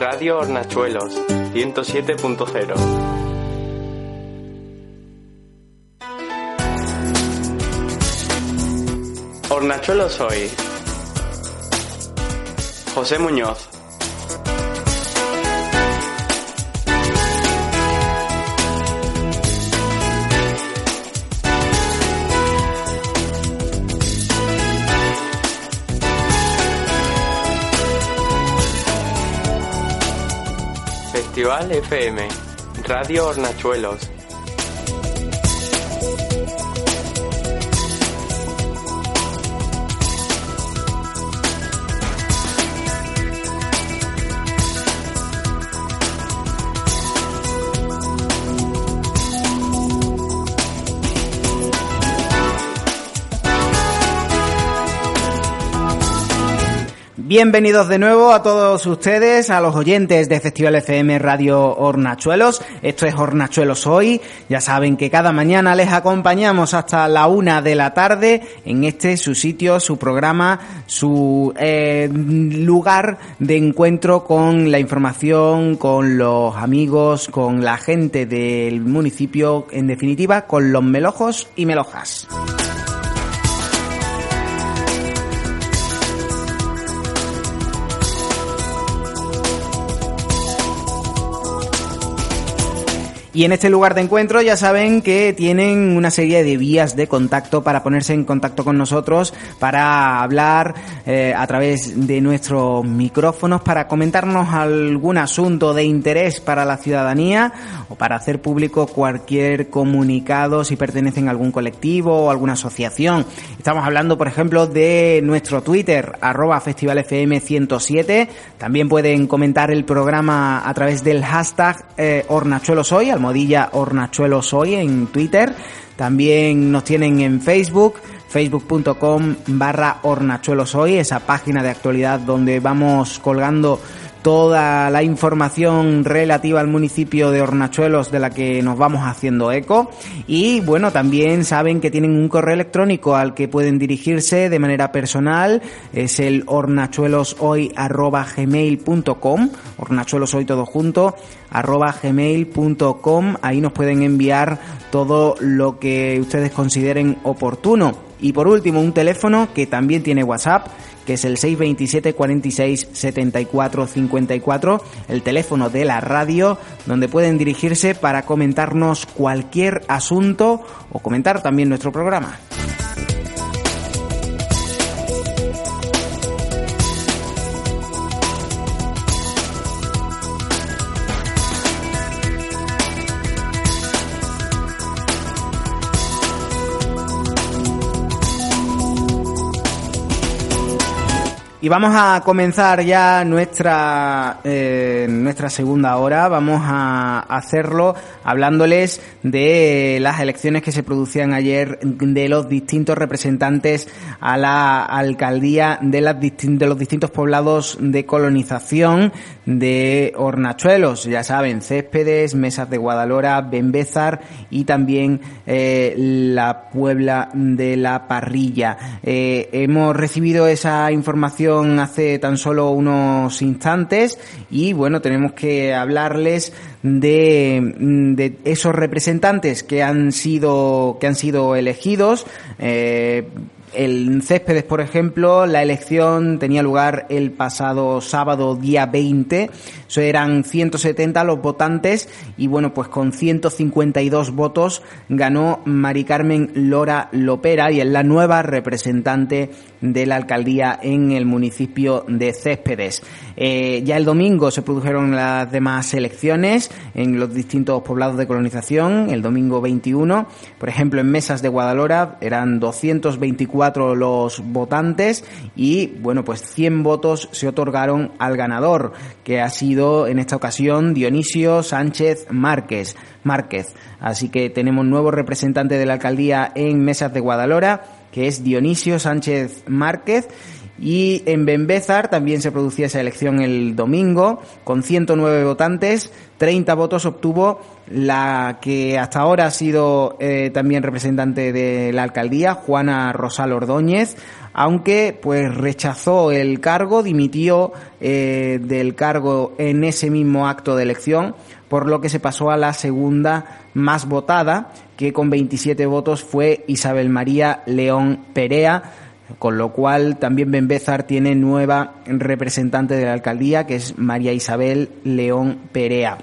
Radio Hornachuelos, 107.0. Hornachuelos hoy. José Muñoz. Festival FM, Radio Hornachuelos. Bienvenidos de nuevo a todos ustedes, a los oyentes de Festival FM Radio Hornachuelos. Esto es Hornachuelos hoy. Ya saben que cada mañana les acompañamos hasta la una de la tarde en este su sitio, su programa, su eh, lugar de encuentro con la información, con los amigos, con la gente del municipio, en definitiva, con los melojos y melojas. Y en este lugar de encuentro ya saben que tienen una serie de vías de contacto para ponerse en contacto con nosotros, para hablar eh, a través de nuestros micrófonos, para comentarnos algún asunto de interés para la ciudadanía o para hacer público cualquier comunicado si pertenecen a algún colectivo o alguna asociación. Estamos hablando, por ejemplo, de nuestro Twitter, arroba festivalfm107. También pueden comentar el programa a través del hashtag eh, hornachueloshoy, almohadilla hornachuelos hoy en Twitter. También nos tienen en Facebook, facebook.com barra hornachuelos hoy, esa página de actualidad donde vamos colgando toda la información relativa al municipio de Hornachuelos de la que nos vamos haciendo eco. Y bueno también saben que tienen un correo electrónico al que pueden dirigirse de manera personal. Es el hornachueloshoy@gmail.com hornachueloshoy todo junto arroba gmail.com ahí nos pueden enviar todo lo que ustedes consideren oportuno y por último un teléfono que también tiene WhatsApp que es el 627 46 74 54, el teléfono de la radio, donde pueden dirigirse para comentarnos cualquier asunto o comentar también nuestro programa. Y vamos a comenzar ya nuestra, eh, nuestra segunda hora. Vamos a hacerlo hablándoles de las elecciones que se producían ayer de los distintos representantes a la alcaldía de, las de los distintos poblados de colonización de Hornachuelos. Ya saben, Céspedes, Mesas de Guadalora, Bembézar y también eh, la Puebla de la Parrilla. Eh, hemos recibido esa información hace tan solo unos instantes y bueno, tenemos que hablarles de, de esos representantes que han sido, que han sido elegidos. Eh, el Céspedes, por ejemplo, la elección tenía lugar el pasado sábado día 20. Eso eran 170 los votantes y bueno, pues con 152 votos ganó Mari Carmen Lora Lopera y es la nueva representante de la alcaldía en el municipio de Céspedes. Eh, ya el domingo se produjeron las demás elecciones en los distintos poblados de colonización, el domingo 21. Por ejemplo, en Mesas de Guadalora eran 224 24 los votantes y bueno, pues 100 votos se otorgaron al ganador, que ha sido en esta ocasión Dionisio Sánchez Márquez. Márquez. Así que tenemos nuevo representante de la alcaldía en Mesas de Guadalora, que es Dionisio Sánchez Márquez. Y en Benbézar también se producía esa elección el domingo, con 109 votantes, 30 votos obtuvo la que hasta ahora ha sido eh, también representante de la alcaldía, Juana Rosal Ordóñez, aunque pues rechazó el cargo, dimitió eh, del cargo en ese mismo acto de elección, por lo que se pasó a la segunda más votada, que con 27 votos fue Isabel María León Perea, con lo cual también Benbézar tiene nueva representante de la alcaldía, que es María Isabel León Perea.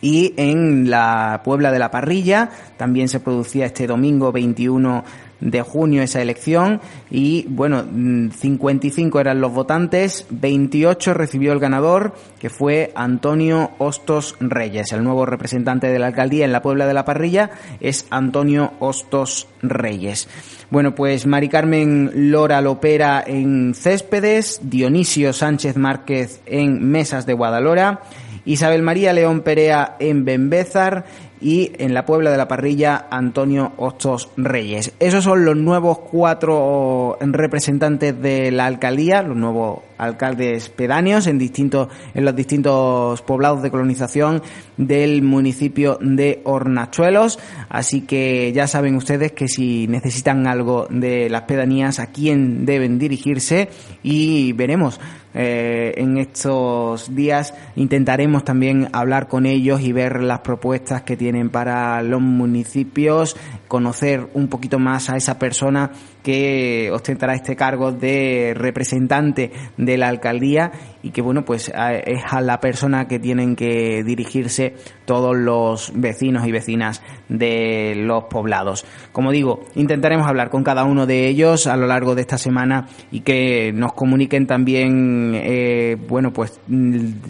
Y en la Puebla de la Parrilla también se producía este domingo 21 de junio esa elección y bueno, 55 eran los votantes, 28 recibió el ganador que fue Antonio Hostos Reyes, el nuevo representante de la alcaldía en la Puebla de la Parrilla es Antonio Hostos Reyes. Bueno, pues Mari Carmen Lora Lopera en Céspedes, Dionisio Sánchez Márquez en Mesas de Guadalora, Isabel María León Perea en Benbézar y en la Puebla de la Parrilla Antonio Hostos Reyes. Esos son los nuevos cuatro representantes de la alcaldía, los nuevos alcaldes pedáneos en distintos en los distintos poblados de colonización del municipio de Hornachuelos, así que ya saben ustedes que si necesitan algo de las pedanías a quién deben dirigirse y veremos eh, en estos días intentaremos también hablar con ellos y ver las propuestas que tienen para los municipios, conocer un poquito más a esa persona que ostentará este cargo de representante de la alcaldía y que bueno pues es a la persona que tienen que dirigirse todos los vecinos y vecinas de los poblados. Como digo, intentaremos hablar con cada uno de ellos a lo largo de esta semana y que nos comuniquen también eh, bueno pues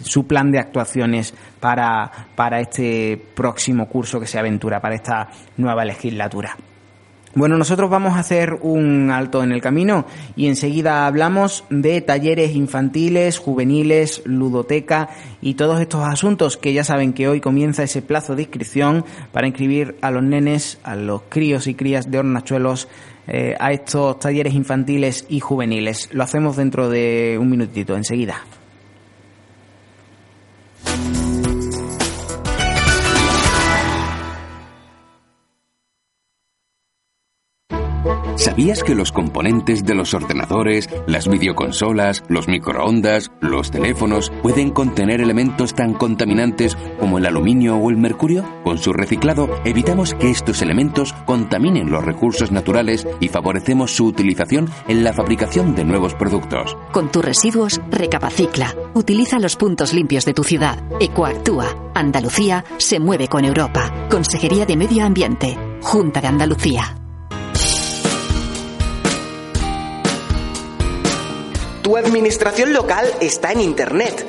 su plan de actuaciones para, para este próximo curso que se aventura, para esta nueva legislatura. Bueno, nosotros vamos a hacer un alto en el camino y enseguida hablamos de talleres infantiles, juveniles, ludoteca y todos estos asuntos que ya saben que hoy comienza ese plazo de inscripción para inscribir a los nenes, a los críos y crías de hornachuelos eh, a estos talleres infantiles y juveniles. Lo hacemos dentro de un minutito, enseguida. ¿Sabías que los componentes de los ordenadores, las videoconsolas, los microondas, los teléfonos pueden contener elementos tan contaminantes como el aluminio o el mercurio? Con su reciclado evitamos que estos elementos contaminen los recursos naturales y favorecemos su utilización en la fabricación de nuevos productos. Con tus residuos, recapacicla. Utiliza los puntos limpios de tu ciudad. Ecoactúa. Andalucía se mueve con Europa. Consejería de Medio Ambiente. Junta de Andalucía. Tu administración local está en Internet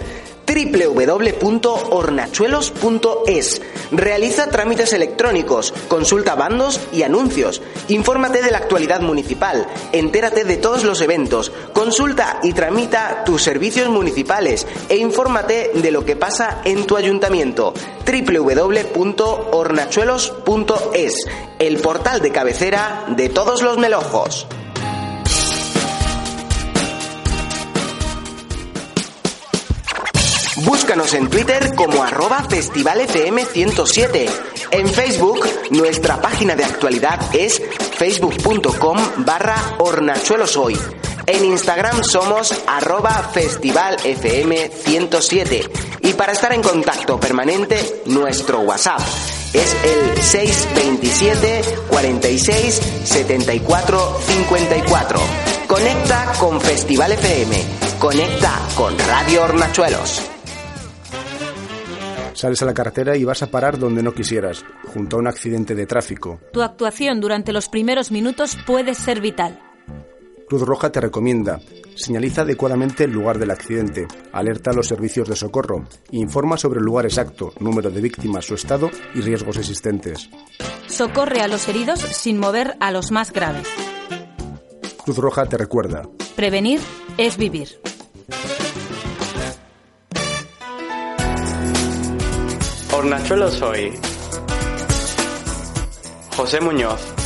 www.hornachuelos.es. Realiza trámites electrónicos, consulta bandos y anuncios. Infórmate de la actualidad municipal, entérate de todos los eventos, consulta y tramita tus servicios municipales e infórmate de lo que pasa en tu ayuntamiento. www.hornachuelos.es, el portal de cabecera de todos los melojos. Búscanos en Twitter como arroba festivalfm107. En Facebook, nuestra página de actualidad es facebook.com barra hornachueloshoy. En Instagram somos arroba festivalfm107. Y para estar en contacto permanente, nuestro WhatsApp es el 627 46 74 54. Conecta con Festival FM. Conecta con Radio Hornachuelos. Sales a la carretera y vas a parar donde no quisieras, junto a un accidente de tráfico. Tu actuación durante los primeros minutos puede ser vital. Cruz Roja te recomienda, señaliza adecuadamente el lugar del accidente, alerta a los servicios de socorro, informa sobre el lugar exacto, número de víctimas, su estado y riesgos existentes. Socorre a los heridos sin mover a los más graves. Cruz Roja te recuerda. Prevenir es vivir. Hornachuelos hoy. José Muñoz.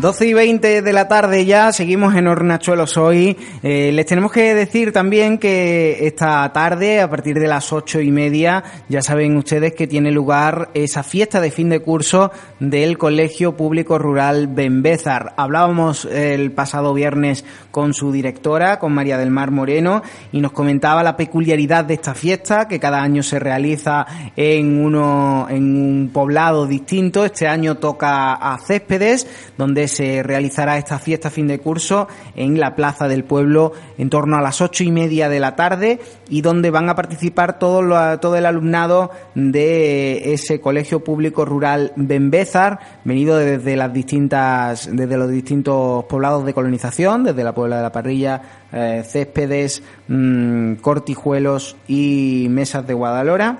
Doce y 20 de la tarde ya, seguimos en Hornachuelos hoy. Eh, les tenemos que decir también que esta tarde, a partir de las ocho y media, ya saben ustedes que tiene lugar esa fiesta de fin de curso del Colegio Público Rural Benbézar. Hablábamos el pasado viernes con su directora, con María del Mar Moreno, y nos comentaba la peculiaridad de esta fiesta, que cada año se realiza en, uno, en un poblado distinto. Este año toca a Céspedes, donde se realizará esta fiesta fin de curso en la Plaza del Pueblo en torno a las ocho y media de la tarde y donde van a participar todo, lo- todo el alumnado de ese colegio público rural Benbézar, venido desde las distintas, desde los distintos poblados de colonización, desde la Puebla de la Parrilla, eh, Céspedes, mm, Cortijuelos y Mesas de Guadalhora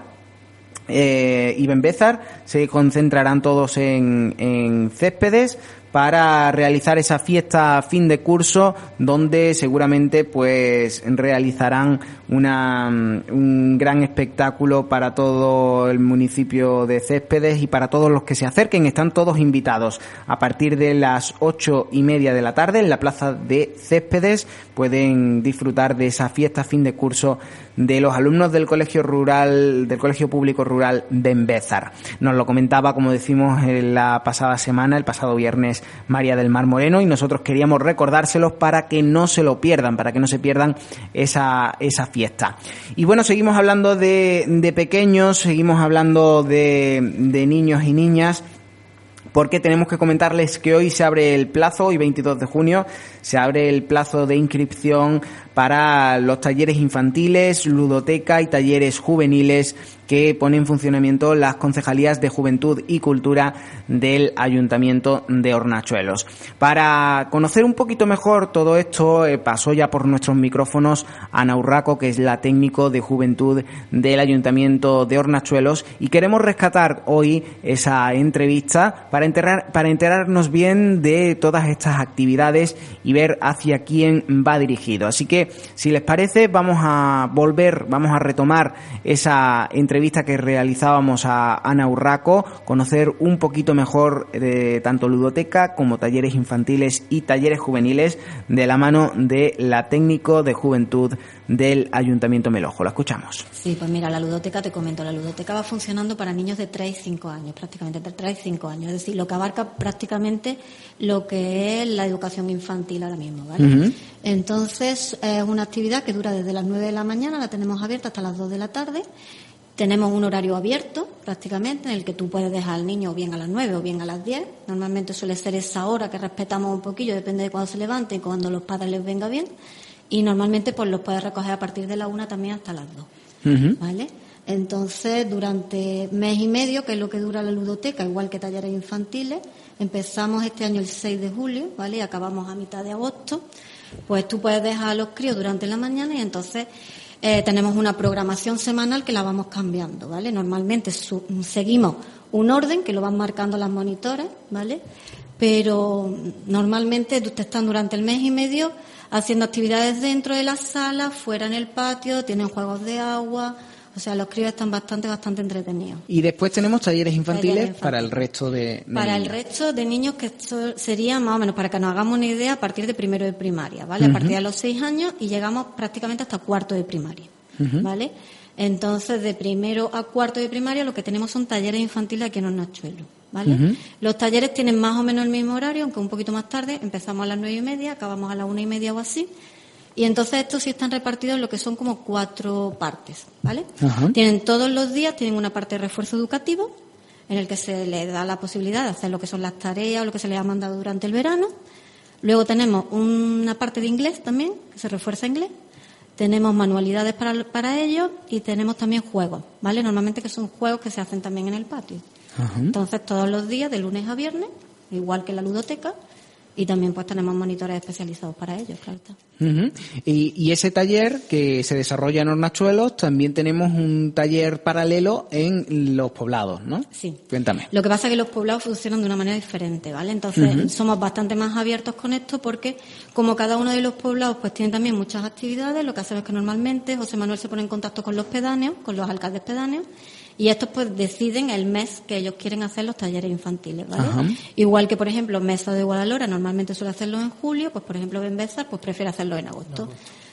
eh, y Benbézar se concentrarán todos en, en Céspedes para realizar esa fiesta fin de curso donde seguramente pues realizarán una, mm, un gran espectáculo para todo el municipio de Céspedes y para todos los que se acerquen. Están todos invitados. A partir de las ocho y media de la tarde en la plaza de Céspedes pueden disfrutar de esa fiesta fin de curso de los alumnos del colegio rural del colegio público rural Benbézar. Nos lo comentaba, como decimos, en la pasada semana, el pasado viernes, María del Mar Moreno, y nosotros queríamos recordárselos para que no se lo pierdan, para que no se pierdan esa, esa fiesta. Y bueno, seguimos hablando de, de pequeños, seguimos hablando de, de niños y niñas porque tenemos que comentarles que hoy se abre el plazo, hoy 22 de junio, se abre el plazo de inscripción para los talleres infantiles, ludoteca y talleres juveniles que pone en funcionamiento las concejalías de Juventud y Cultura del Ayuntamiento de Hornachuelos. Para conocer un poquito mejor todo esto, eh, pasó ya por nuestros micrófonos Ana Urraco, que es la técnico de Juventud del Ayuntamiento de Hornachuelos, y queremos rescatar hoy esa entrevista para, para enterarnos bien de todas estas actividades y ver hacia quién va dirigido. Así que, si les parece, vamos a volver, vamos a retomar esa entrevista que realizábamos a Ana Urraco, conocer un poquito mejor de tanto ludoteca como talleres infantiles y talleres juveniles de la mano de la técnico de juventud del Ayuntamiento Melojo. La escuchamos. Sí, pues mira, la ludoteca, te comento, la ludoteca va funcionando para niños de 3 y 5 años, prácticamente entre 3 y 5 años, es decir, lo que abarca prácticamente lo que es la educación infantil ahora mismo, ¿vale? Entonces, es una actividad que dura desde las 9 de la mañana, la tenemos abierta hasta las 2 de la tarde. Tenemos un horario abierto prácticamente en el que tú puedes dejar al niño o bien a las 9 o bien a las 10. Normalmente suele ser esa hora que respetamos un poquillo, depende de cuándo se levante y cuando los padres les venga bien. Y normalmente pues los puedes recoger a partir de la 1 también hasta las 2. ¿Vale? Entonces, durante mes y medio, que es lo que dura la ludoteca, igual que talleres infantiles, empezamos este año el 6 de julio, ¿vale? Y acabamos a mitad de agosto. Pues tú puedes dejar a los críos durante la mañana y entonces eh, tenemos una programación semanal que la vamos cambiando, ¿vale? Normalmente su- seguimos un orden que lo van marcando las monitores, ¿vale? Pero normalmente ustedes están durante el mes y medio haciendo actividades dentro de la sala, fuera en el patio, tienen juegos de agua, o sea, los críos están bastante, bastante entretenidos. Y después tenemos talleres infantiles, Talleres infantiles. para el resto de, de Para el niños. resto de niños que esto sería más o menos, para que nos hagamos una idea, a partir de primero de primaria, ¿vale? A partir de los seis años y llegamos prácticamente hasta cuarto de primaria. ¿vale? Entonces, de primero a cuarto de primaria lo que tenemos son talleres infantiles aquí en Hornachuelos, ¿vale? Los talleres tienen más o menos el mismo horario, aunque un poquito más tarde. Empezamos a las nueve y media, acabamos a las una y media o así. Y entonces estos sí están repartidos en lo que son como cuatro partes, ¿vale? Tienen todos los días, tienen una parte de refuerzo educativo, en el que se les da la posibilidad de hacer lo que son las tareas o lo que se les ha mandado durante el verano. Luego tenemos una parte de inglés también, que se refuerza inglés. tenemos manualidades para, para ellos y tenemos también juegos, ¿vale? Normalmente que son juegos que se hacen también en el patio. Entonces, todos los días, de lunes a viernes, igual que la ludoteca, y también pues tenemos monitores especializados para ellos, claro está. Y, y ese taller que se desarrolla en Hornachuelos, también tenemos un taller paralelo en los poblados, ¿no? Sí. Cuéntame. Lo que pasa es que los poblados funcionan de una manera diferente, ¿vale? Entonces somos bastante más abiertos con esto porque como cada uno de los poblados pues tiene también muchas actividades, lo que hacemos es que normalmente José Manuel se pone en contacto con los pedáneos, con los alcaldes pedáneos y estos pues deciden el mes que ellos quieren hacer los talleres infantiles, ¿vale? Ajá. Igual que por ejemplo Mesa de Guadalhora normalmente suele hacerlo en julio, pues por ejemplo Benbezar pues prefiere hacerlo en agosto.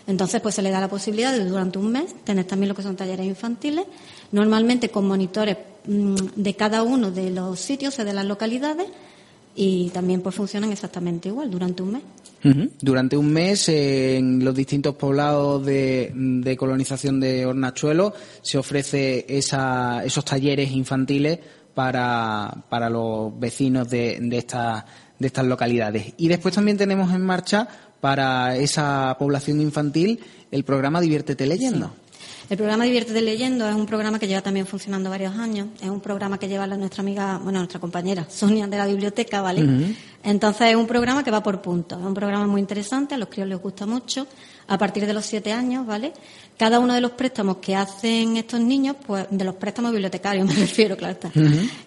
Entonces, pues se le da la posibilidad de durante un mes tener también lo que son talleres infantiles, normalmente con monitores mm, de cada uno de los sitios, o de las localidades, y también pues funcionan exactamente igual durante un mes. Ujú. Durante un mes eh, en los distintos poblados de, de colonización de Hornachuelo se ofrece esa, esos talleres infantiles para, para los vecinos de, de, esta- de estas localidades. Y después también tenemos en marcha para esa población infantil el programa Diviértete leyendo. El programa Diviértete Leyendo es un programa que lleva también funcionando varios años. Es un programa que lleva la- nuestra amiga, bueno, nuestra compañera Sonia de la biblioteca, ¿vale? Entonces es un programa que va por puntos. Es un programa muy interesante, a los críos les gusta mucho. A partir de los siete años, ¿vale? Cada uno de los préstamos que hacen estos niños, pues, de los préstamos bibliotecarios me refiero, claro está.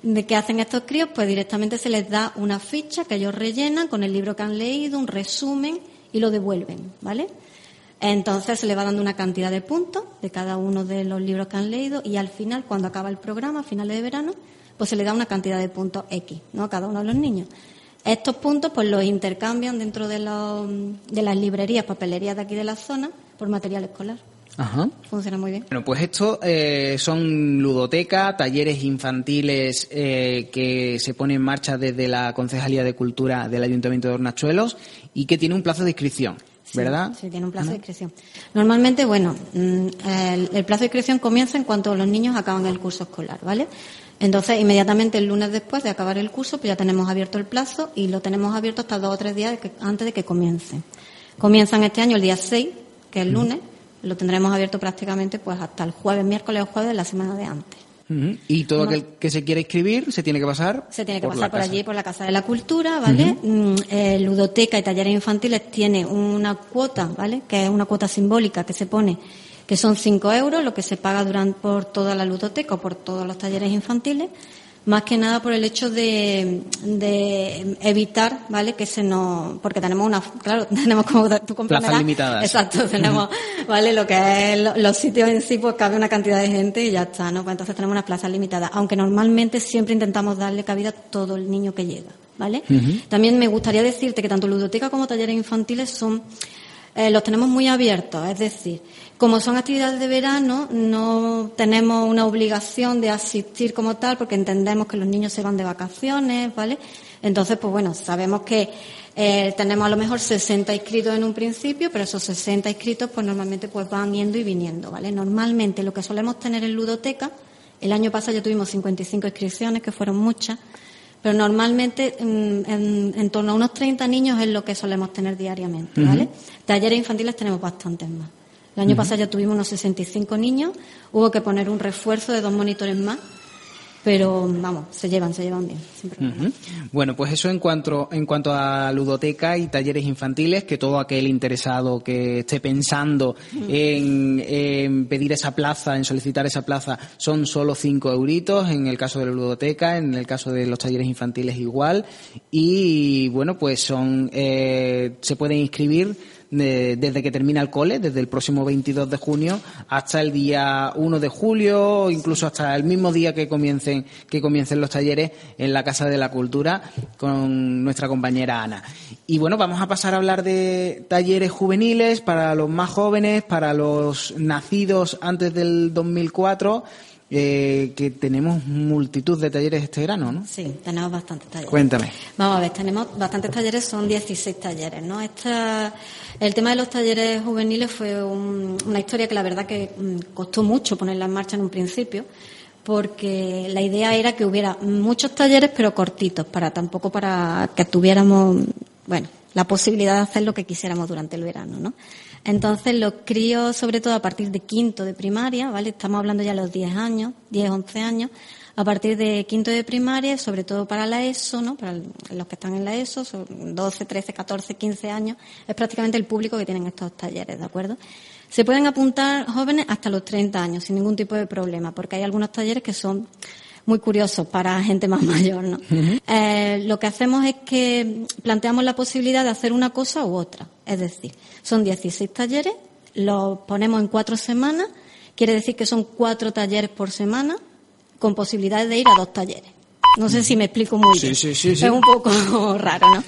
De que hacen estos críos, pues directamente se les da una ficha que ellos rellenan con el libro que han leído, un resumen y lo devuelven, ¿vale? Entonces se le va dando una cantidad de puntos de cada uno de los libros que han leído y al final, cuando acaba el programa, a finales de verano, pues se le da una cantidad de puntos X, ¿no? A cada uno de los niños. Estos puntos pues los intercambian dentro de, los, de las librerías, papelerías de aquí de la zona por material escolar. Ajá. Funciona muy bien. Bueno, pues esto eh, son ludoteca, talleres infantiles eh, que se ponen en marcha desde la Concejalía de Cultura del Ayuntamiento de Hornachuelos y que tiene un plazo de inscripción, Sí, ¿verdad? Sí, tiene un plazo de inscripción. Normalmente, bueno, mm, el, el plazo de inscripción comienza en cuanto los niños acaban el curso escolar, ¿vale? Entonces, inmediatamente el lunes después de acabar el curso, pues ya tenemos abierto el plazo y lo tenemos abierto hasta dos o tres días de que- antes de que comience. Comienzan este año el día 6, que es el lunes, lo tendremos abierto prácticamente pues hasta el jueves, miércoles o jueves de la semana de antes. Y todo aquel que se quiera inscribir se tiene que pasar Se tiene que por pasar por casa. allí, por la Casa de la Cultura, ¿vale? Eh, ludoteca y talleres infantiles tiene una cuota, ¿vale? Que es una cuota simbólica que se pone, que son 5 euros, lo que se paga durante, por toda la ludoteca o por todos los talleres infantiles, más que nada por el hecho de, de evitar, ¿vale? Que se nos, porque tenemos una, claro, tenemos como tú comprenderás. Plazas limitadas. Exacto, tenemos, ¿vale? Lo que es lo- los sitios en sí, pues cabe una cantidad de gente y ya está, ¿no? Pues entonces tenemos unas plazas limitadas, aunque normalmente siempre intentamos darle cabida a todo el niño que llega, ¿vale? También me gustaría decirte que tanto ludoteca como talleres infantiles son, eh, los tenemos muy abiertos, es decir, como son actividades de verano, no tenemos una obligación de asistir como tal, porque entendemos que los niños se van de vacaciones, ¿vale? Entonces, pues bueno, sabemos que eh, tenemos a lo mejor 60 inscritos en un principio, pero esos 60 inscritos, pues normalmente pues van yendo y viniendo, ¿vale? Normalmente lo que solemos tener en ludoteca, el año pasado ya tuvimos 55 inscripciones, que fueron muchas, pero normalmente mm, en, en torno a unos 30 niños es lo que solemos tener diariamente, ¿vale? Talleres infantiles tenemos bastantes más. El año pasado ya tuvimos unos 65 niños, hubo que poner un refuerzo de dos monitores más, pero vamos, se llevan, se llevan bien. sin problema. Ujú. Bueno, pues eso en cuanto, en cuanto a ludoteca y talleres infantiles, que todo aquel interesado que esté pensando en, en pedir esa plaza, en solicitar esa plaza, son solo cinco euritos, en el caso de la ludoteca, en el caso de los talleres infantiles igual, y bueno, pues son, eh, se pueden inscribir de- desde que termina el cole, desde el próximo 22 de junio hasta el día 1 de julio, incluso hasta el mismo día que comiencen, que comiencen los talleres en la Casa de la Cultura con nuestra compañera Ana. Y bueno, vamos a pasar a hablar de talleres juveniles para los más jóvenes, para los nacidos antes del 2004, eh, que tenemos multitud de talleres este verano, ¿no? Sí, tenemos bastantes talleres. Cuéntame. Vamos a ver, tenemos bastantes talleres, son 16 talleres, ¿no? Esta, el tema de los talleres juveniles fue un- una historia que la verdad que mm, costó mucho ponerla en marcha en un principio, porque la idea era que hubiera muchos talleres pero cortitos, para tampoco para que tuviéramos, bueno, la posibilidad de hacer lo que quisiéramos durante el verano, ¿no? Entonces, los críos, sobre todo a partir de quinto de primaria, ¿vale? Estamos hablando ya de los 10 años, 10, 11 años, a partir de quinto de primaria, sobre todo para la ESO, ¿no? Para los que están en la ESO, son 12, 13, 14, 15 años, es prácticamente el público que tienen estos talleres, ¿de acuerdo? Se pueden apuntar jóvenes hasta los 30 años, sin ningún tipo de problema, porque hay algunos talleres que son muy curiosos para gente más mayor, ¿no? eh, lo que hacemos es que planteamos la posibilidad de hacer una cosa u otra. Es decir, son 16 talleres, los ponemos en cuatro semanas, quiere decir que son cuatro talleres por semana, con posibilidades de ir a dos talleres. No sé si me explico muy bien. Sí, sí, sí, Es un poco raro, ¿no?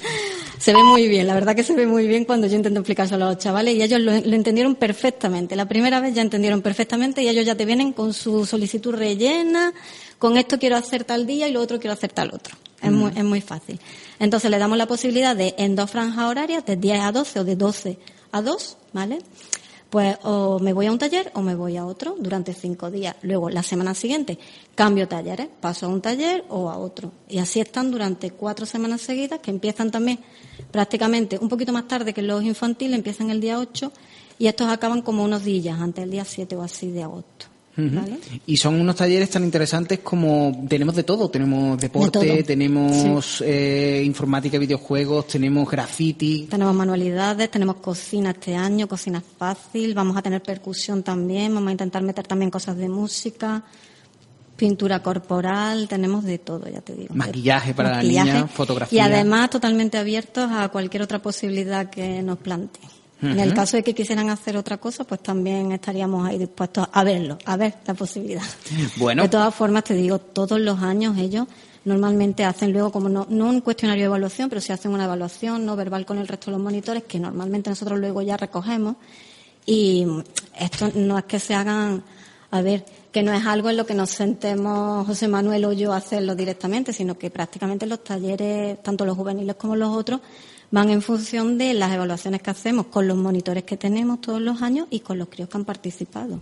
Se ve muy bien, la verdad que se ve muy bien cuando yo intento explicárselo a los chavales y ellos lo, lo, entendieron perfectamente. La primera vez ya entendieron perfectamente y ellos ya te vienen con su solicitud rellena, con esto quiero hacer tal día y lo otro quiero hacer tal otro. Es, muy, es muy fácil. Entonces le damos la posibilidad de en dos franjas horarias, de 10 a 12 o de 12 a 2, ¿vale? Pues o me voy a un taller o me voy a otro durante cinco días. Luego, la semana siguiente, cambio talleres, paso a un taller o a otro. Y así están durante cuatro semanas seguidas, que empiezan también prácticamente un poquito más tarde que los infantiles, empiezan el día 8 y estos acaban como unos días antes, el día 7 o así de agosto. ¿Vale? Y son unos talleres tan interesantes como tenemos de todo, tenemos deporte, De todo. tenemos Sí. eh, informática, videojuegos, tenemos graffiti. Tenemos manualidades, tenemos cocina este año, cocina fácil, vamos a tener percusión también, vamos a intentar meter también cosas de música, pintura corporal, tenemos de todo, ya te digo. Maquillaje para la Maquillaje. niña, fotografía. Y además totalmente abiertos a cualquier otra posibilidad que nos En el caso de que quisieran hacer otra cosa, pues también estaríamos ahí dispuestos a verlo, a ver la posibilidad. Bueno, De todas formas, te digo, todos los años ellos normalmente hacen luego como no, no un cuestionario de evaluación, pero sí hacen una evaluación no verbal con el resto de los monitores que normalmente nosotros luego ya recogemos. Y esto no es que se hagan, a ver, que no es algo en lo que nos sentemos José Manuel o yo a hacerlo directamente, sino que prácticamente los talleres, tanto los juveniles como los otros, van en función de las evaluaciones que hacemos con los monitores que tenemos todos los años y con los críos que han participado.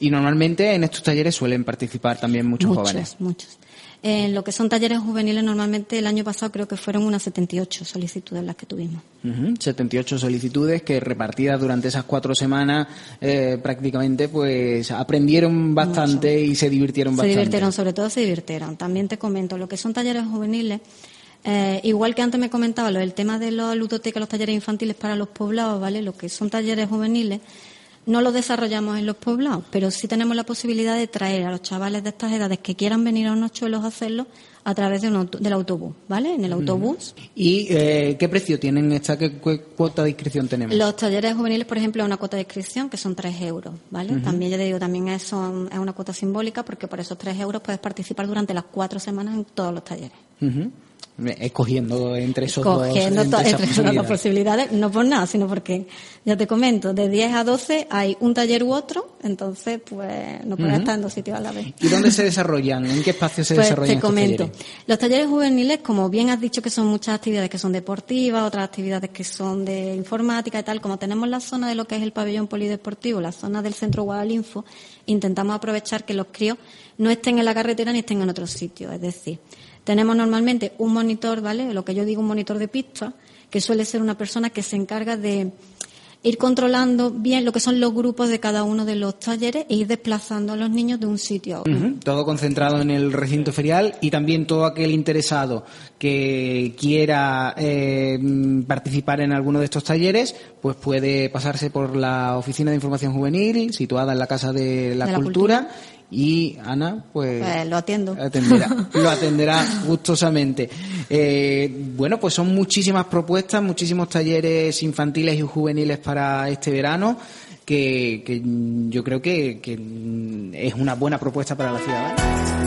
Y normalmente en estos talleres suelen participar también muchos, muchos, jóvenes. muchos. En lo que son talleres juveniles, normalmente el año pasado creo que fueron unas 78 solicitudes las que tuvimos. Ujú, 78 solicitudes que repartidas durante esas cuatro semanas eh, prácticamente pues aprendieron bastante y se divirtieron Se bastante. divirtieron, sobre todo se divirtieron. También te comento, lo que son talleres juveniles, eh, igual que antes me comentaba, lo del tema de los ludotecas, los talleres infantiles para los poblados, ¿vale? Lo que son talleres juveniles, no los desarrollamos en los poblados, pero sí tenemos la posibilidad de traer a los chavales de estas edades que quieran venir a unos chuelos a hacerlo a través de un auto- del autobús, ¿vale? En el autobús. ¿Y eh, qué precio tienen esta? ¿Qué, cu- cuota de inscripción tenemos? Los talleres juveniles, por ejemplo, una cuota de inscripción que son 3 euros, ¿vale? También, ya te digo, también es, son- es una cuota simbólica porque por esos 3 euros puedes participar durante las cuatro semanas en todos los talleres. Ujú. Escogiendo entre esos dos. entre esas entre las dos posibilidades. no por nada, sino porque, ya te comento, de 10 a 12 hay un taller u otro, entonces, pues, no puedes estar en dos sitios a la vez. ¿Y dónde se desarrollan? ¿En qué espacio se Pues desarrollan te estos comento. talleres? Los talleres juveniles, como bien has dicho que son muchas actividades que son deportivas, otras actividades que son de informática y tal, como tenemos la zona de lo que es el pabellón polideportivo, la zona del centro Guadalinfo, intentamos aprovechar que los críos no estén en la carretera ni estén en otro sitio. Es decir, tenemos normalmente un monitor, ¿vale? Lo que yo digo un monitor de pista, que suele ser una persona que se encarga de ir controlando bien lo que son los grupos de cada uno de los talleres e ir desplazando a los niños de un sitio a otro. Todo concentrado en el recinto ferial y también todo aquel interesado que quiera eh, participar en alguno de estos talleres, pues puede pasarse por la Oficina de Información Juvenil, situada en la Casa de la, De la Cultura, y Ana, pues, Pues lo atiendo. atenderá, lo atenderá gustosamente. Eh, bueno, pues son muchísimas propuestas, muchísimos talleres infantiles y juveniles para este verano, que, que yo creo que, que es una buena propuesta para la ciudad.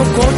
En nuestro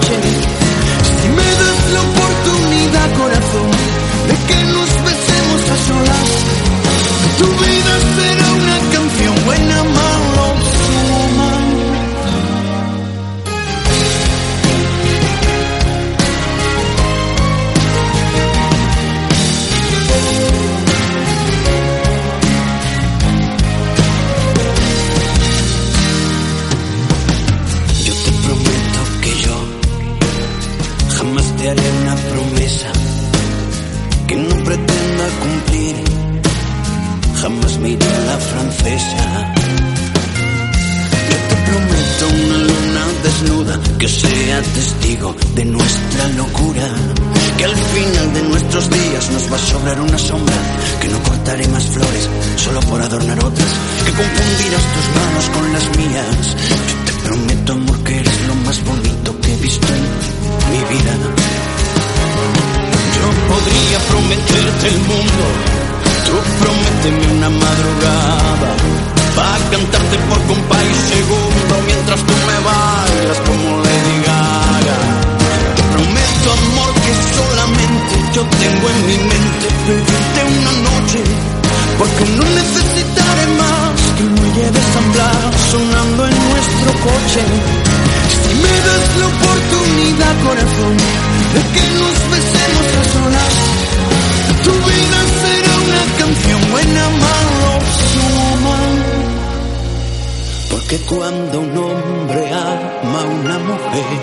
cuando un hombre ama a una mujer,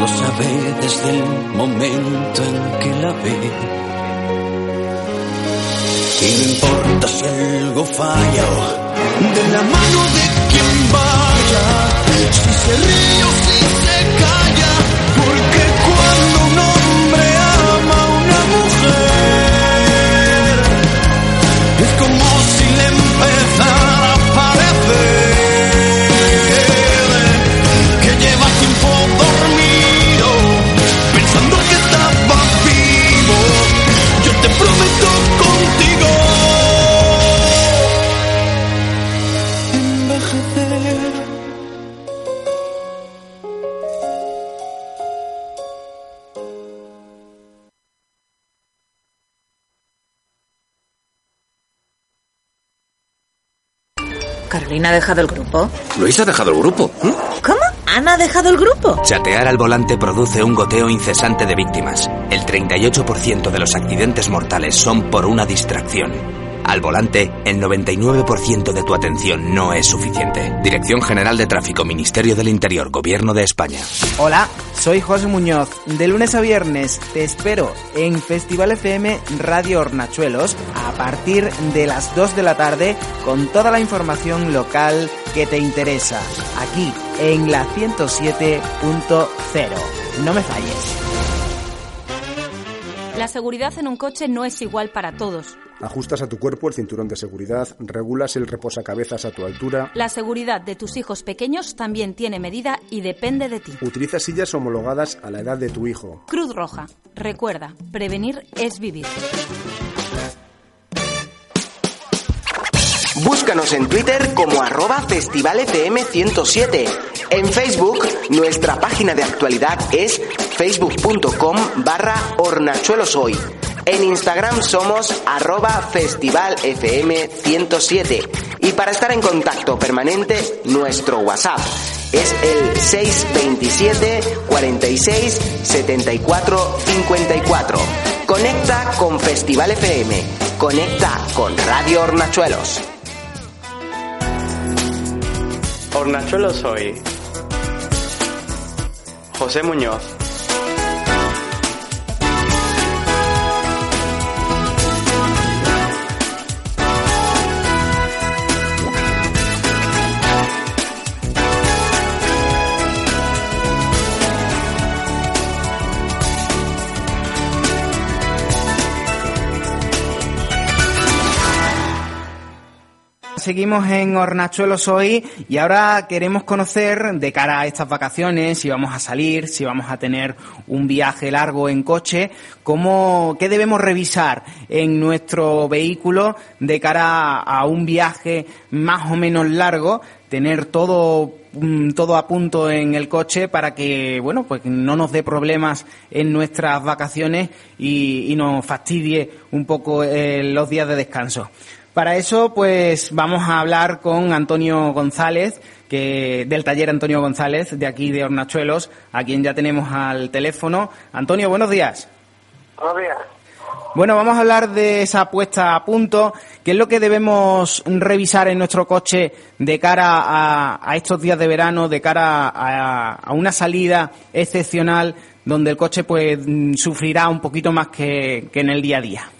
lo sabe desde el momento en que la ve. Y no importa si algo falla, de la mano de quien vaya, si se ríe o si se calla, porque dejado el grupo? Luis ha dejado el grupo. ¿Cómo? ¿Ana ha dejado el grupo? Chatear al volante produce un goteo incesante de víctimas. El 38% de los accidentes mortales son por una distracción. Al volante, el 99% de tu atención no es suficiente. Dirección General de Tráfico, Ministerio del Interior, Gobierno de España. Hola, soy José Muñoz. De lunes a viernes te espero en Festival FM Radio Hornachuelos a partir de las 2 de la tarde con toda la información local que te interesa. Aquí en la 107.0. No me falles. La seguridad en un coche no es igual para todos. Ajustas a tu cuerpo el cinturón de seguridad, regulas el reposacabezas a tu altura, La seguridad de tus hijos pequeños también tiene medida y depende de ti. utilizas sillas homologadas a la edad de tu hijo. Cruz Roja. Recuerda, prevenir es vivir. Búscanos en Twitter como arroba festivalfm107. En Facebook, nuestra página de actualidad es facebook.com barra hornachueloshoy. En Instagram somos arroba festivalfm107. Y para estar en contacto permanente, nuestro WhatsApp es el 627 46 74 54. Conecta con Festival FM. Conecta con Radio Hornachuelos. Hornachuelo soy. José Muñoz. Seguimos en Hornachuelos hoy y ahora queremos conocer de cara a estas vacaciones si vamos a salir, si vamos a tener un viaje largo en coche, cómo, qué debemos revisar en nuestro vehículo de cara a un viaje más o menos largo, tener todo mm, todo a punto en el coche para que bueno pues no nos dé problemas en nuestras vacaciones y, nos fastidie un poco eh, los días de descanso. Para eso, pues vamos a hablar con Antonio González, que del taller Antonio González, de aquí de Hornachuelos, a quien ya tenemos al teléfono. Antonio, buenos días. Buenos días. Bueno, vamos a hablar de esa puesta a punto. ¿Qué es lo que debemos revisar en nuestro coche de cara a, estos días de verano, de cara a, una salida excepcional donde el coche pues sufrirá un poquito más que en el día a día?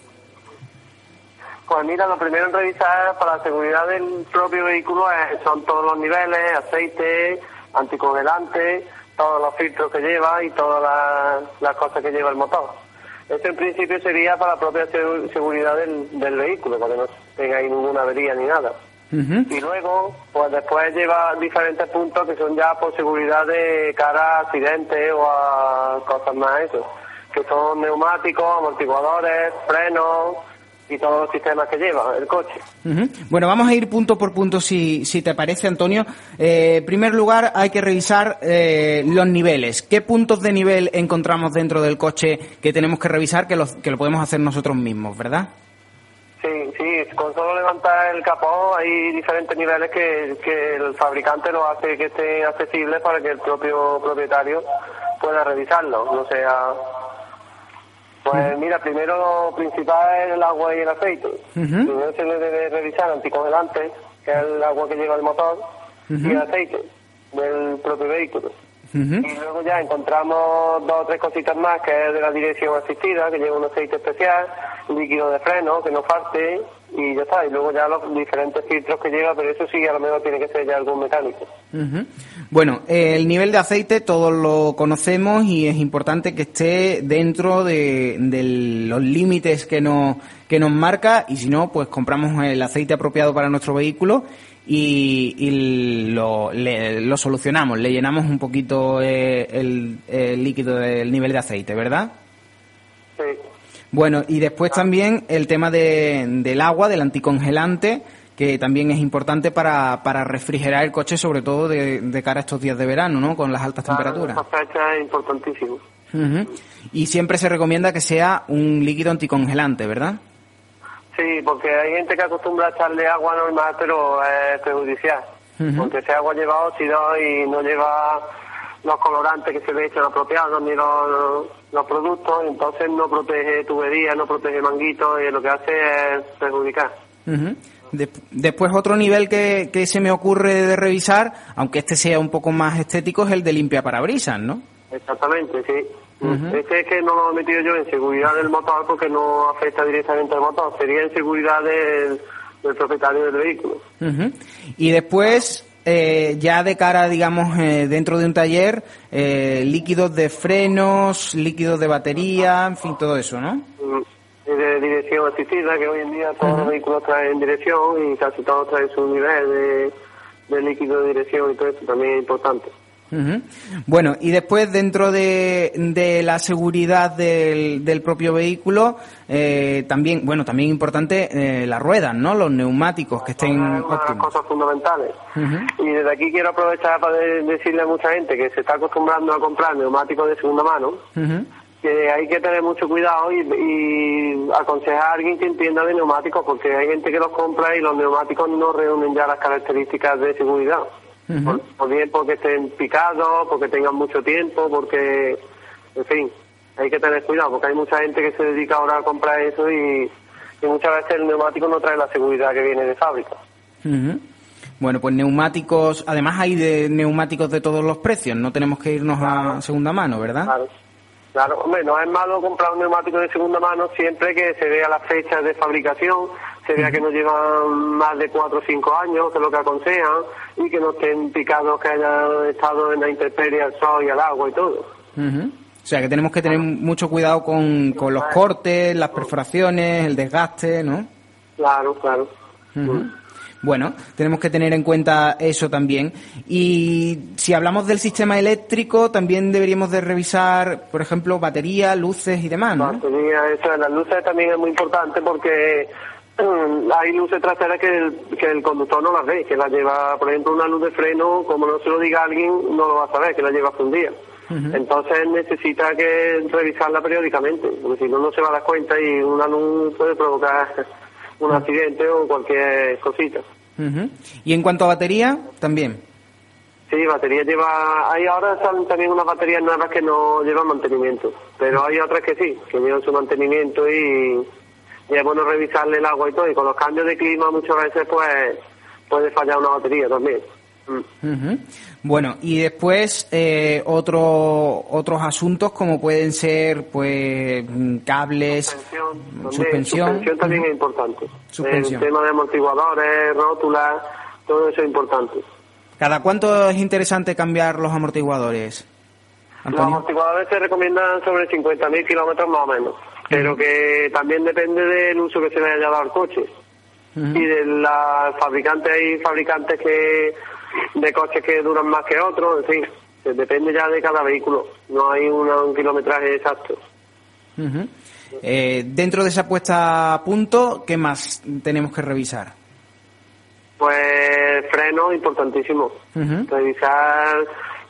Pues mira, lo primero en revisar para la seguridad del propio vehículo son todos los niveles, aceite, anticongelante, todos los filtros que lleva y todas las, cosas que lleva el motor. Esto en principio sería para la propia seguridad del, vehículo, para que no tenga ahí ninguna avería ni nada. Y luego, pues después lleva diferentes puntos que son ya por seguridad de cara a accidentes o a cosas más eso, que son neumáticos, amortiguadores, frenos, y todos los sistemas que lleva el coche. Bueno, vamos a ir punto por punto, si, si te parece, Antonio. Eh, en primer lugar, hay que revisar eh, los niveles. ¿Qué puntos de nivel encontramos dentro del coche que tenemos que revisar, que, que lo podemos hacer nosotros mismos, verdad? Sí, sí, con solo levantar el capó hay diferentes niveles que, que el fabricante lo hace que estén accesibles para que el propio propietario pueda revisarlo, no sea pues mira, primero lo principal es el agua y el aceite. Primero se le debe revisar anticongelante, que es el agua que lleva el motor, y el aceite del propio vehículo. Y luego ya encontramos dos o tres cositas más, que es de la dirección asistida, que lleva un aceite especial, líquido de freno, que no falte, y ya está. Y luego ya los diferentes filtros que lleva, pero eso sí, a lo mejor tiene que ser ya algún mecánico. Bueno, el nivel de aceite todos lo conocemos y es importante que esté dentro de, los límites que nos, que nos marca y si no, pues compramos el aceite apropiado para nuestro vehículo y, lo, lo, solucionamos, le llenamos un poquito eh, el, el, líquido del nivel de aceite, ¿verdad? Sí. Bueno, y después también el tema de, del agua, del anticongelante, que también es importante para, para refrigerar el coche, sobre todo de, de cara a estos días de verano, ¿no? Con las altas temperaturas. Esa fecha es importantísimo. Y siempre se recomienda que sea un líquido anticongelante, ¿verdad? Sí, porque hay gente que acostumbra a echarle agua normal, pero es perjudicial. Porque ese agua lleva óxido y no lleva los colorantes que se le echan apropiados ni los, los productos, entonces no protege tubería, no protege manguito y lo que hace es perjudicar. después otro nivel que, que se me ocurre de revisar, aunque este sea un poco más estético, es el de limpia parabrisas, ¿no? Exactamente, sí. Este es que no lo he metido yo en seguridad del motor porque no afecta directamente al motor, sería en seguridad del, propietario del vehículo. Y después, eh, ya de cara, digamos, eh, dentro de un taller, eh, líquidos de frenos, líquidos de batería, en fin, todo eso, ¿no? De dirección asistida, que hoy en día todos los vehículos traen dirección y casi todos traen su nivel de, de líquido de dirección y todo eso también es importante. Bueno, y después dentro de, de la seguridad del, del propio vehículo, eh, también, bueno, también importante eh, las ruedas, ¿no? Los neumáticos que estén Una de las cosas fundamentales. Y desde aquí quiero aprovechar para decirle a mucha gente que se está acostumbrando a comprar neumáticos de segunda mano, que hay que tener mucho cuidado y, y, aconsejar a alguien que entienda de neumáticos, porque hay gente que los compra y los neumáticos no reúnen ya las características de seguridad por, bien porque estén picados, porque tengan mucho tiempo, porque, en fin, hay que tener cuidado porque hay mucha gente que se dedica ahora a comprar eso y, muchas veces el neumático no trae la seguridad que viene de fábrica. Bueno, pues neumáticos, además hay de neumáticos de todos los precios, no tenemos que irnos a segunda mano, ¿verdad? Claro. Claro, hombre, no es malo comprar un neumático de segunda mano siempre que se vea las fechas de fabricación, se vea que no llevan más de cuatro o cinco años, que es lo que aconsejan, y que no estén picados, que hayan estado en la intemperie, al sol y al agua y todo. Ujú. O sea que tenemos que tener mucho cuidado con, con los cortes, las perforaciones, el desgaste, ¿no? Claro, claro. Ujú. Bueno, tenemos que tener en cuenta eso también. Y si hablamos del sistema eléctrico, también deberíamos de revisar, por ejemplo, batería, luces y demás, ¿no? Batería, eso las luces también es muy importante porque hay luces traseras que el, que el conductor no las ve, que la lleva, por ejemplo, una luz de freno, como no se lo diga alguien, no lo va a saber, que la lleva fundida. Entonces necesita que revisarla periódicamente, porque si no, no se va a dar cuenta y una luz puede provocar un accidente o cualquier cosita. Ujú. Y en cuanto a batería, también. Sí, batería lleva... Hay ahora están también unas baterías nuevas que no llevan mantenimiento, pero hay otras que sí, que llevan su mantenimiento y, y es bueno revisarle el agua y todo. Y con los cambios de clima muchas veces pues puede fallar una batería también. Mm. Bueno, y después eh, otro, otros asuntos como pueden ser pues cables, También, suspensión. suspensión también es importante. Suspensión. El tema de amortiguadores, rótulas, todo eso es importante. ¿Cada cuánto es interesante cambiar los amortiguadores? Los amortiguadores se recomiendan sobre 50.000 kilómetros más o menos, pero que también depende del uso que se le haya dado al coche. Y de la fabricantes, hay fabricantes que de coches que duran más que otros, en fin, depende ya de cada vehículo, no hay una- un kilometraje exacto. Eh, dentro de esa puesta a punto, ¿qué más tenemos que revisar? Pues freno, importantísimo. Revisar,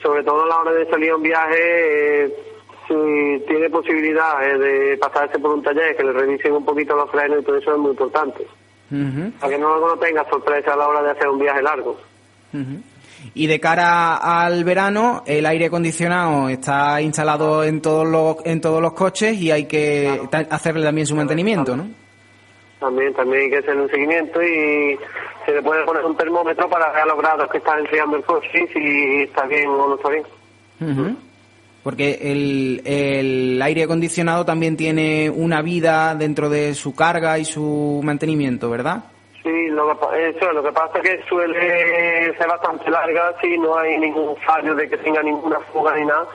sobre todo a la hora de salir a un viaje, eh, si tiene posibilidad de pasarse por un taller, que le revisen un poquito los frenos y todo eso es muy importante. Ujú. Para que no, no tenga sorpresa a la hora de hacer un viaje largo. Ujú. Y de cara al verano, el aire acondicionado está instalado en todos los, en todos los coches y hay que hacerle también su mantenimiento, ¿no? También, también hay que hacer un seguimiento y se le puede poner un termómetro para ver los grados que está enfriando el coche, si está bien o no está bien. Ujú. Porque el, el aire acondicionado también tiene una vida dentro de su carga y su mantenimiento, ¿verdad? Sí, lo que, eso, lo que pasa es que suele ser bastante larga si no hay ningún fallo de que tenga ninguna fuga ni nada.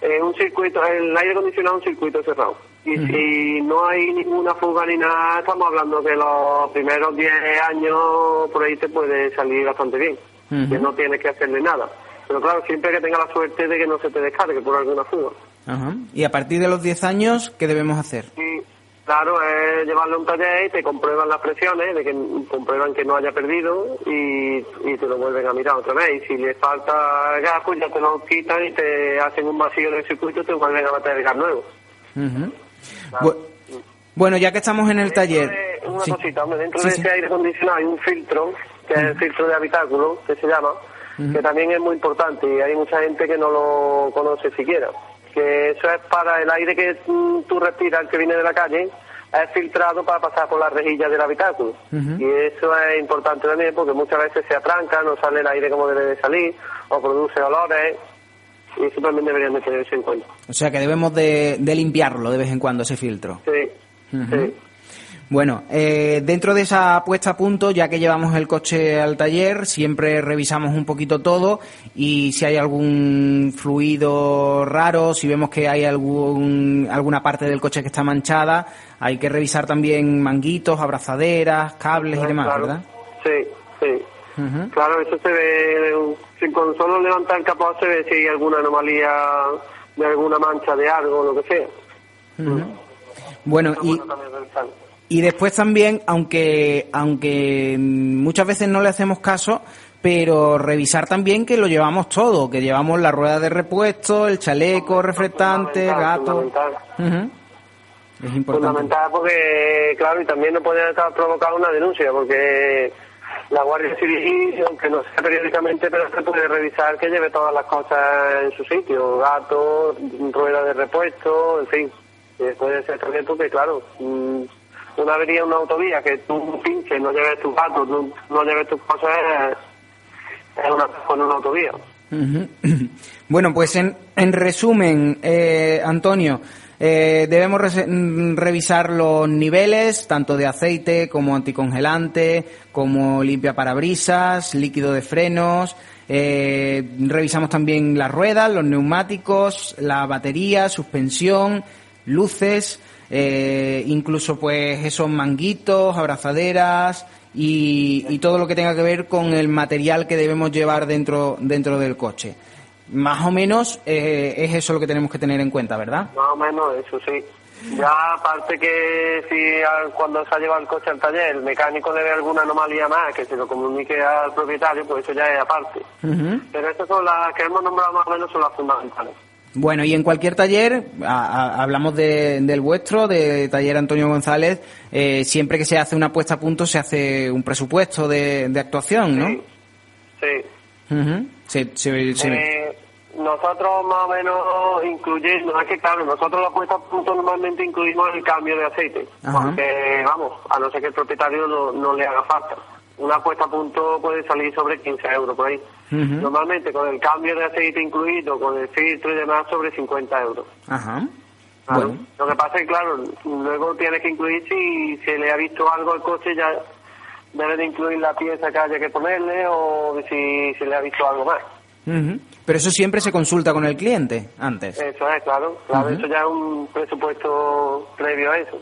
Es un circuito, el aire acondicionado es un circuito cerrado. Y si no hay ninguna fuga ni nada, estamos hablando que los primeros 10 años por ahí te puede salir bastante bien. Que no tienes que hacerle nada. Pero claro, siempre que tenga la suerte de que no se te descargue por alguna fuga. Ajá. Y a partir de los 10 años, ¿qué debemos hacer? Y claro, es llevarlo a un taller y te comprueban las presiones, de que comprueban que no haya perdido y, y te lo vuelven a mirar otra vez. Y si le falta gas, pues ya te lo quitan y te hacen un vacío del circuito y te vuelven a meter el gas nuevo. Bu- bueno, ya que estamos en el taller... Una Sí. cosita, dentro Sí, de sí. ese aire acondicionado hay un filtro, que es el filtro de habitáculo, que se llama, Que también es muy importante y hay mucha gente que no lo conoce siquiera. Que eso es para el aire que tú respiras, que viene de la calle, es filtrado para pasar por las rejillas del habitáculo. Y eso es importante también porque muchas veces se atranca, no sale el aire como debe de salir, o produce olores, y eso también deberían de tenerse en cuenta. O sea que debemos de, de limpiarlo de vez en cuando, ese filtro. Sí, sí. Bueno, eh, dentro de esa puesta a punto, ya que llevamos el coche al taller, siempre revisamos un poquito todo y si hay algún fluido raro, si vemos que hay algún, alguna parte del coche que está manchada, hay que revisar también manguitos, abrazaderas, cables y demás, Claro. ¿verdad? Sí, sí. Claro, eso se ve, con solo levantar el capó se ve si hay alguna anomalía de alguna mancha de algo, lo que sea. Bueno, y, y después también, aunque, aunque muchas veces no le hacemos caso, pero revisar también que lo llevamos todo, que llevamos la rueda de repuesto, el chaleco reflectante, gato. Es importante. Fundamental porque, claro, y también no puede estar provocado una denuncia, porque la Guardia Civil, aunque no sea periódicamente, pero se puede revisar que lleve todas las cosas en su sitio, gato, rueda de repuesto, en fin. Puede ser también porque, claro, mm, una avería en una autovía que tú pinches, no lleves tus gatos, no, no lleves tus cosas, es una, con una autovía. Bueno, pues en, en resumen, eh, Antonio, eh, debemos mm, revisar los niveles, tanto de aceite como anticongelante, como limpia parabrisas, líquido de frenos. eh, revisamos también las ruedas, los neumáticos, la batería, suspensión, luces, eh, incluso pues esos manguitos, abrazaderas y, y todo lo que tenga que ver con el material que debemos llevar dentro, dentro del coche. Más o menos eh, es eso lo que tenemos que tener en cuenta, ¿verdad? Más o menos eso, sí. Ya aparte que si cuando se ha llevado el coche al taller el mecánico le ve alguna anomalía más que se lo comunique al propietario, pues eso ya es aparte. Pero estas son las que hemos nombrado más o menos son las fundamentales. Bueno, y en cualquier taller, a- a- hablamos de- del vuestro, de taller Antonio González, eh, siempre que se hace una puesta a punto se hace un presupuesto de, de actuación, ¿no? Sí. Ujú. Se- se- se- Eh, nosotros más o menos incluyendo, es que claro, nosotros la puesta a punto normalmente incluimos el cambio de aceite, Ajá. porque vamos, a no ser que el propietario no, no le haga falta. Una puesta a punto puede salir sobre 15 euros por ahí. Normalmente con el cambio de aceite incluido, con el filtro y demás, sobre 50 euros. Ajá. Claro. Bueno. Lo que pasa es que, claro, luego tienes que incluir si se le ha visto algo al coche, ya debe de incluir la pieza que haya que ponerle o si se le ha visto algo más. Pero eso siempre se consulta con el cliente antes. Eso es, claro. Claro, eso ya es un presupuesto previo a eso.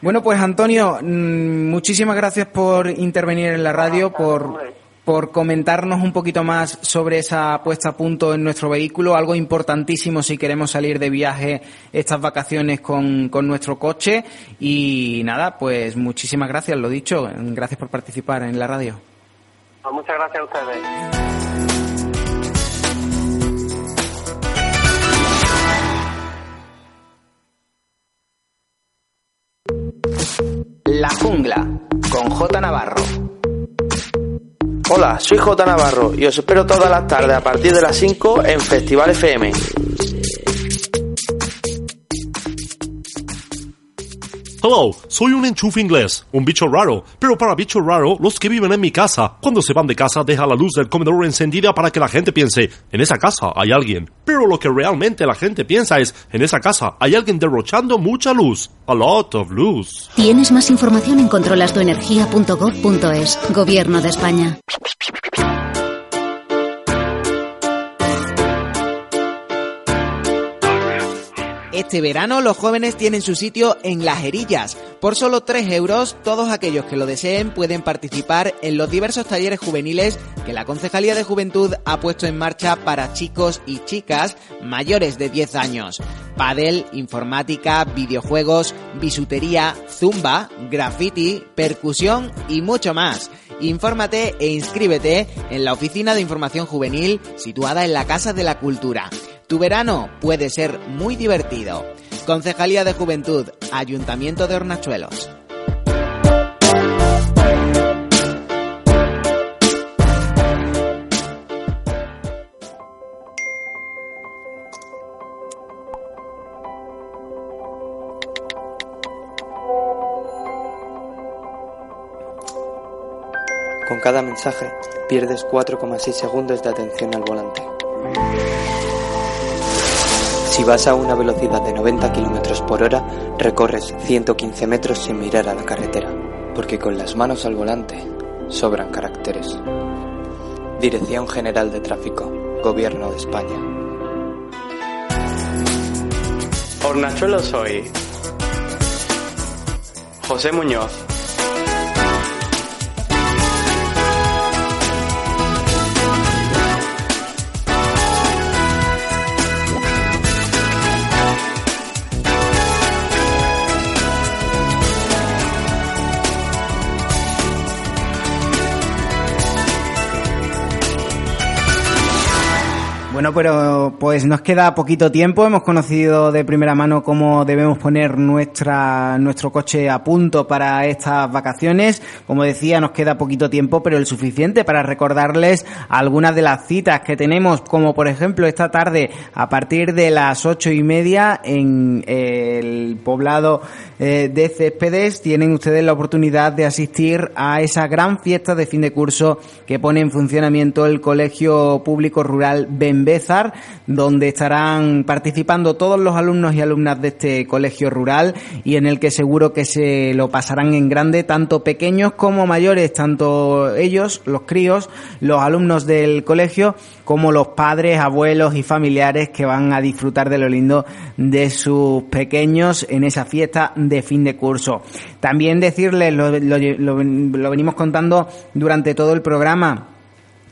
Bueno, pues Antonio, mm, muchísimas gracias por intervenir en la radio, por, por comentarnos un poquito más sobre esa puesta a punto en nuestro vehículo, algo importantísimo si queremos salir de viaje estas vacaciones con, con nuestro coche. Y nada, pues muchísimas gracias, lo dicho, gracias por participar en la radio. Pues muchas gracias a ustedes. La jungla, con J Navarro. Hola, soy J Navarro y os espero todas las tardes a partir de las 5 en Festival FM. Hello, soy un enchufe inglés, un bicho raro, pero para bicho raro, los que viven en mi casa, cuando se van de casa deja la luz del comedor encendida para que la gente piense, en esa casa hay alguien. Pero lo que realmente la gente piensa es, en esa casa hay alguien derrochando mucha luz, a lot of luz. Tienes más información en controlastuenergia.gov.es, Gobierno de España. Este verano los jóvenes tienen su sitio en Las Herillas. Por solo 3 euros, todos aquellos que lo deseen pueden participar en los diversos talleres juveniles que la Concejalía de Juventud ha puesto en marcha para chicos y chicas mayores de 10 años. Padel, informática, videojuegos, bisutería, zumba, graffiti, percusión y mucho más. Infórmate e inscríbete en la Oficina de Información Juvenil situada en la Casa de la Cultura. Tu verano puede ser muy divertido. Concejalía de Juventud, Ayuntamiento de Hornachuelos. Con cada mensaje pierdes 4,6 segundos de atención al volante. Si vas a una velocidad de 90 km por hora, recorres 115 metros sin mirar a la carretera, porque con las manos al volante sobran caracteres. Dirección General de Tráfico, Gobierno de España. Hornachuelo soy. José Muñoz. Bueno, pero pues nos queda poquito tiempo. Hemos conocido de primera mano cómo debemos poner nuestra, nuestro coche a punto para estas vacaciones. Como decía, nos queda poquito tiempo, pero el suficiente para recordarles algunas de las citas que tenemos, como por ejemplo esta tarde a partir de las ocho y media en el poblado eh, de Céspedes tienen ustedes la oportunidad de asistir a esa gran fiesta de fin de curso que pone en funcionamiento el Colegio Público Rural Donde estarán participando todos los alumnos y alumnas de este colegio rural y en el que seguro que se lo pasarán en grande, tanto pequeños como mayores, tanto ellos, los críos, los alumnos del colegio, como los padres, abuelos y familiares que van a disfrutar de lo lindo de sus pequeños en esa fiesta de fin de curso. También decirles, lo, venimos contando durante todo el programa,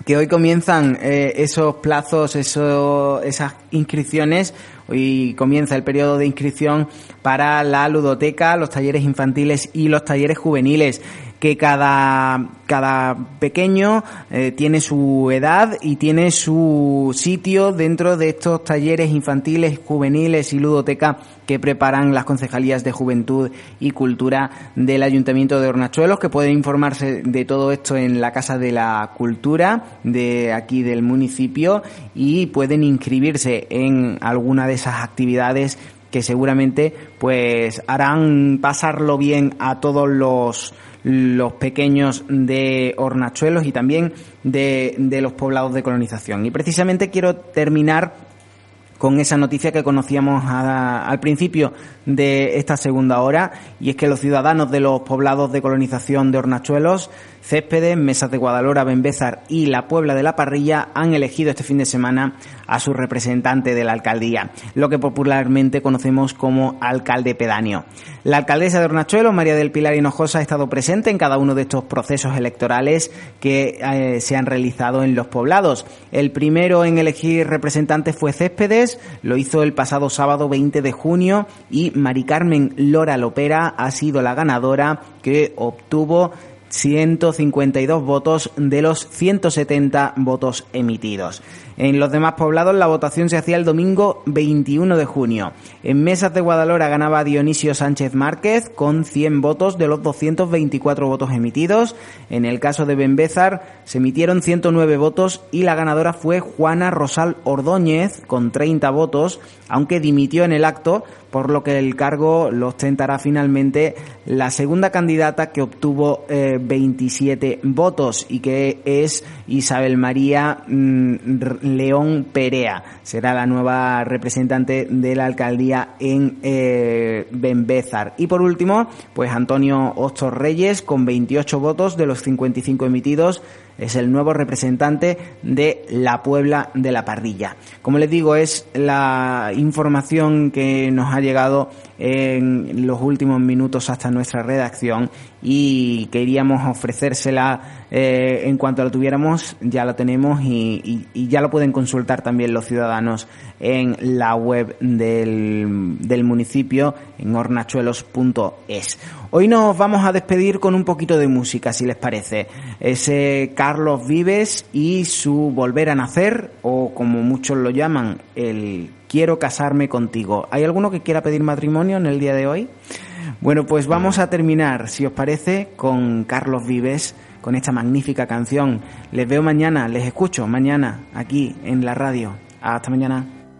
que hoy comienzan eh, esos plazos, eso, esas inscripciones, hoy comienza el periodo de inscripción para la ludoteca, los talleres infantiles y los talleres juveniles que cada, cada pequeño eh, tiene su edad y tiene su sitio dentro de estos talleres infantiles, juveniles y ludoteca que preparan las concejalías de juventud y cultura del Ayuntamiento de Hornachuelos, que pueden informarse de todo esto en la Casa de la Cultura de aquí del municipio y pueden inscribirse en alguna de esas actividades que seguramente pues harán pasarlo bien a todos los los pequeños de Hornachuelos y también de, de los poblados de colonización. Y precisamente quiero terminar con esa noticia que conocíamos al principio de esta segunda hora, y es que los ciudadanos de los poblados de colonización de Hornachuelos Céspedes, Mesas de Guadalora, Benbézar y la Puebla de la Parrilla han elegido este fin de semana a su representante de la alcaldía, lo que popularmente conocemos como alcalde pedáneo. La alcaldesa de Hornachuelo, María del Pilar Hinojosa, ha estado presente en cada uno de estos procesos electorales que eh, se han realizado en los poblados. El primero en elegir representante fue Céspedes, lo hizo el pasado sábado 20 de junio y Mari Carmen Lora Lopera ha sido la ganadora que obtuvo 152 votos de los 170 votos emitidos. En los demás poblados la votación se hacía el domingo 21 de junio. En Mesas de Guadalora ganaba Dionisio Sánchez Márquez con 100 votos de los 224 votos emitidos. En el caso de Benbézar se emitieron 109 votos y la ganadora fue Juana Rosal Ordóñez con 30 votos, aunque dimitió en el acto, por lo que el cargo lo ostentará finalmente la segunda candidata que obtuvo 27 eh, votos y que es Isabel María mm, León Perea. Será la nueva representante de la alcaldía en eh. Y por último, pues Antonio Ostor Reyes con 28 votos de los 55 emitidos es el nuevo representante de la Puebla de la Parrilla. Como les digo, es la información que nos ha llegado en los últimos minutos hasta nuestra redacción y queríamos ofrecérsela eh, en cuanto lo tuviéramos, ya lo tenemos y, ya lo pueden consultar también los ciudadanos en la web del, del municipio en hornachuelos.es. Hoy nos vamos a despedir con un poquito de música, si les parece. Ese Carlos Vives y su Volver a Nacer, o como muchos lo llaman, el Quiero casarme contigo. ¿Hay alguno que quiera pedir matrimonio en el día de hoy? Bueno, pues vamos a terminar, si os parece, con Carlos Vives, con esta magnífica canción. Les veo mañana, les escucho mañana aquí en la radio. Hasta mañana.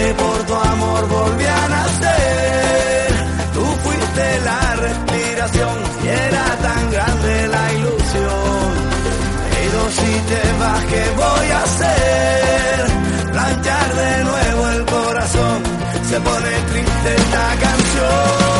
Por tu amor volví a nacer, tú fuiste la respiración y era tan grande la ilusión. Pero si te vas, ¿qué voy a hacer? planchar de nuevo el corazón, se pone triste esta canción.